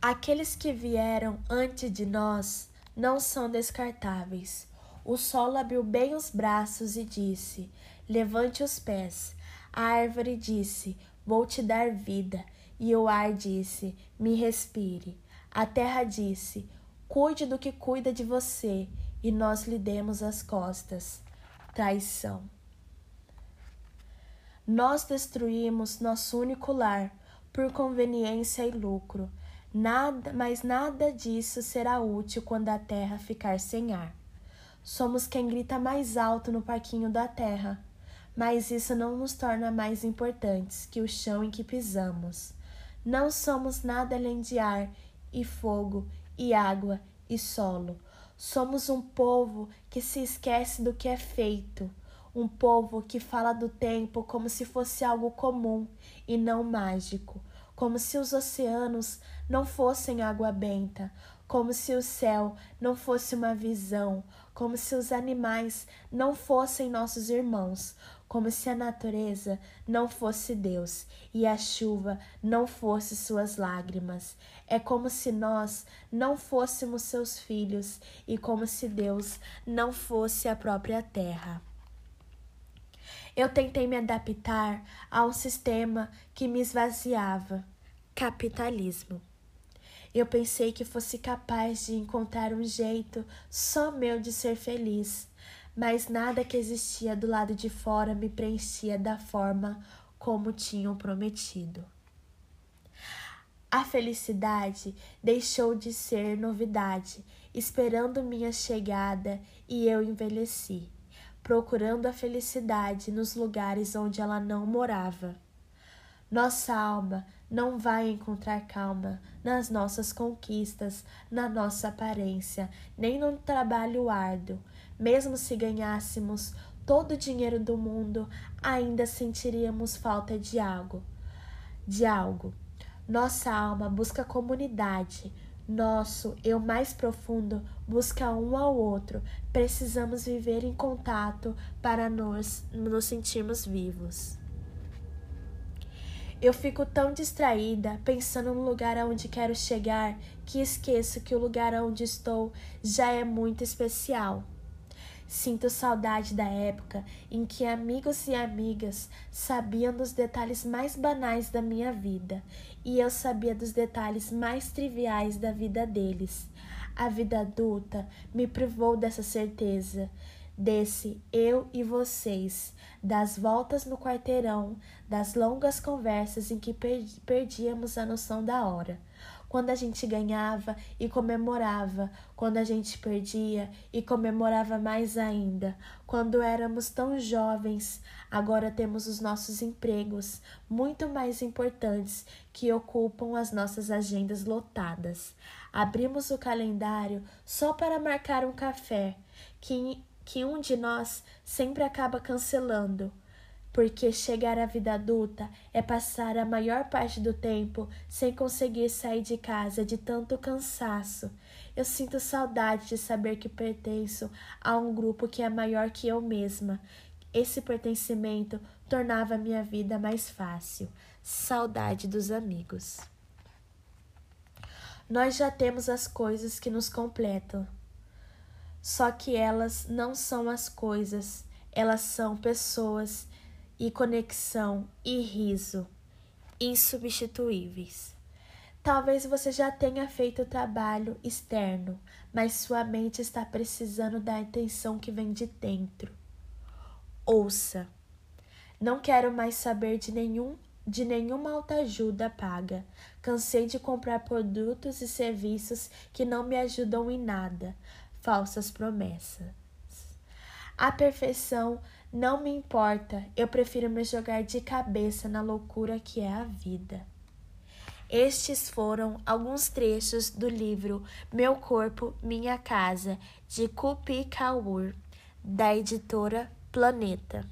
Aqueles que vieram antes de nós não são descartáveis. O solo abriu bem os braços e disse: Levante os pés. A árvore disse: Vou te dar vida. E o ar disse: Me respire. A terra disse: Cuide do que cuida de você. E nós lhe demos as costas. Traição. Nós destruímos nosso único lar por conveniência e lucro. Nada, mas nada disso será útil quando a terra ficar sem ar. Somos quem grita mais alto no parquinho da terra, mas isso não nos torna mais importantes que o chão em que pisamos. Não somos nada além de ar e fogo e água e solo. Somos um povo que se esquece do que é feito, um povo que fala do tempo como se fosse algo comum e não mágico, como se os oceanos não fossem água benta, como se o céu não fosse uma visão, como se os animais não fossem nossos irmãos, como se a natureza não fosse Deus e a chuva não fosse suas lágrimas. É como se nós não fôssemos seus filhos e como se Deus não fosse a própria terra. Eu tentei me adaptar a um sistema que me esvaziava capitalismo. Eu pensei que fosse capaz de encontrar um jeito só meu de ser feliz, mas nada que existia do lado de fora me preenchia da forma como tinham prometido. A felicidade deixou de ser novidade, esperando minha chegada, e eu envelheci procurando a felicidade nos lugares onde ela não morava. Nossa alma não vai encontrar calma nas nossas conquistas, na nossa aparência, nem no trabalho árduo. Mesmo se ganhássemos todo o dinheiro do mundo, ainda sentiríamos falta de algo. De algo. Nossa alma busca comunidade, nosso eu mais profundo busca um ao outro. Precisamos viver em contato para nos, nos sentirmos vivos. Eu fico tão distraída pensando no lugar aonde quero chegar que esqueço que o lugar onde estou já é muito especial. Sinto saudade da época em que amigos e amigas sabiam dos detalhes mais banais da minha vida e eu sabia dos detalhes mais triviais da vida deles. A vida adulta me privou dessa certeza, desse eu e vocês, das voltas no quarteirão, das longas conversas em que perdíamos a noção da hora quando a gente ganhava e comemorava, quando a gente perdia e comemorava mais ainda, quando éramos tão jovens, agora temos os nossos empregos, muito mais importantes, que ocupam as nossas agendas lotadas. Abrimos o calendário só para marcar um café, que, que um de nós sempre acaba cancelando porque chegar à vida adulta é passar a maior parte do tempo sem conseguir sair de casa de tanto cansaço. Eu sinto saudade de saber que pertenço a um grupo que é maior que eu mesma. Esse pertencimento tornava minha vida mais fácil. Saudade dos amigos. Nós já temos as coisas que nos completam. Só que elas não são as coisas, elas são pessoas e conexão e riso insubstituíveis. Talvez você já tenha feito o trabalho externo, mas sua mente está precisando da atenção que vem de dentro. Ouça. Não quero mais saber de nenhum de nenhuma autoajuda paga. Cansei de comprar produtos e serviços que não me ajudam em nada. Falsas promessas. A perfeição não me importa, eu prefiro me jogar de cabeça na loucura que é a vida. Estes foram alguns trechos do livro Meu Corpo, Minha Casa, de Kupi Kaur, da editora Planeta.